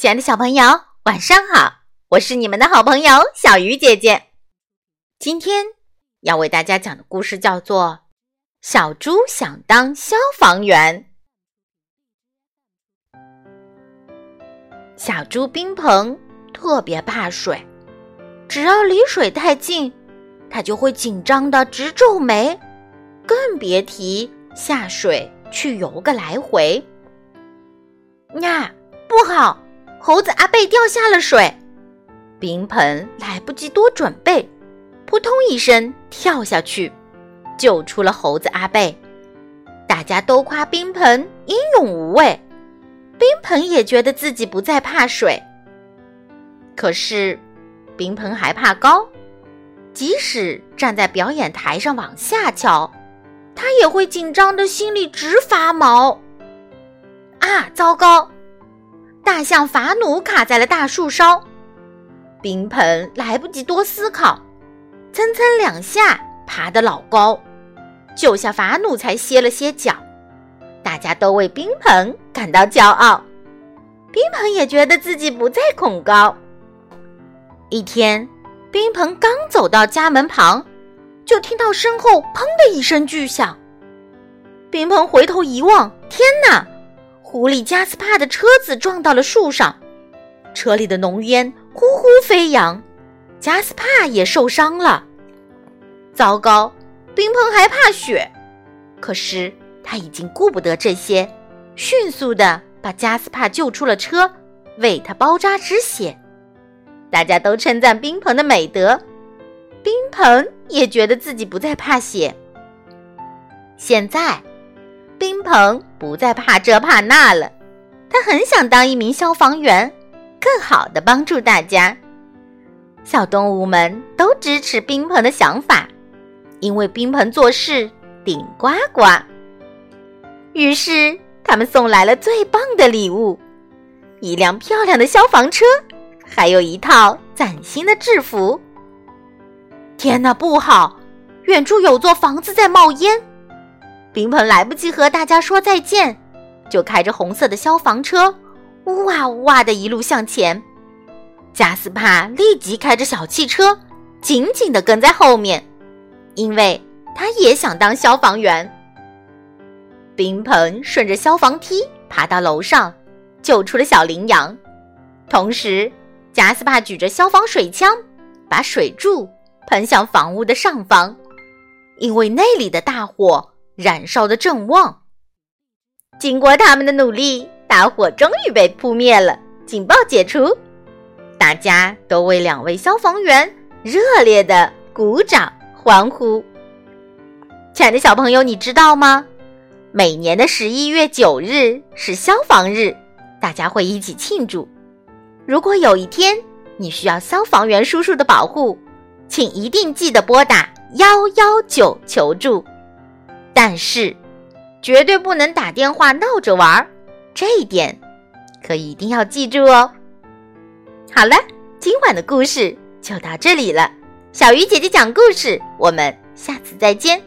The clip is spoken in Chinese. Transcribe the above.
亲爱的小朋友，晚上好！我是你们的好朋友小鱼姐姐。今天要为大家讲的故事叫做《小猪想当消防员》。小猪冰鹏特别怕水，只要离水太近，它就会紧张的直皱眉，更别提下水去游个来回。呀，不好！猴子阿贝掉下了水，冰盆来不及多准备，扑通一声跳下去，救出了猴子阿贝。大家都夸冰盆英勇无畏，冰盆也觉得自己不再怕水。可是，冰盆还怕高，即使站在表演台上往下瞧，他也会紧张的心里直发毛。啊，糟糕！大象法努卡在了大树梢，冰盆来不及多思考，蹭蹭两下爬得老高，救下法努才歇了歇脚。大家都为冰盆感到骄傲，冰盆也觉得自己不再恐高。一天，冰盆刚走到家门旁，就听到身后“砰”的一声巨响。冰盆回头一望，天哪！狐狸加斯帕的车子撞到了树上，车里的浓烟呼呼飞扬，加斯帕也受伤了。糟糕，冰鹏还怕雪，可是他已经顾不得这些，迅速的把加斯帕救出了车，为他包扎止血。大家都称赞冰鹏的美德，冰鹏也觉得自己不再怕血。现在。冰鹏不再怕这怕那了，他很想当一名消防员，更好的帮助大家。小动物们都支持冰鹏的想法，因为冰鹏做事顶呱呱。于是他们送来了最棒的礼物：一辆漂亮的消防车，还有一套崭新的制服。天哪，不好！远处有座房子在冒烟。冰鹏来不及和大家说再见，就开着红色的消防车，呜哇呜哇的一路向前。加斯帕立即开着小汽车，紧紧的跟在后面，因为他也想当消防员。冰鹏顺着消防梯爬到楼上，救出了小羚羊。同时，加斯帕举着消防水枪，把水柱喷向房屋的上方，因为那里的大火。燃烧的正旺。经过他们的努力，大火终于被扑灭了，警报解除。大家都为两位消防员热烈的鼓掌欢呼。亲爱的小朋友，你知道吗？每年的十一月九日是消防日，大家会一起庆祝。如果有一天你需要消防员叔叔的保护，请一定记得拨打幺幺九求助。但是，绝对不能打电话闹着玩儿，这一点可一定要记住哦。好了，今晚的故事就到这里了。小鱼姐姐讲故事，我们下次再见。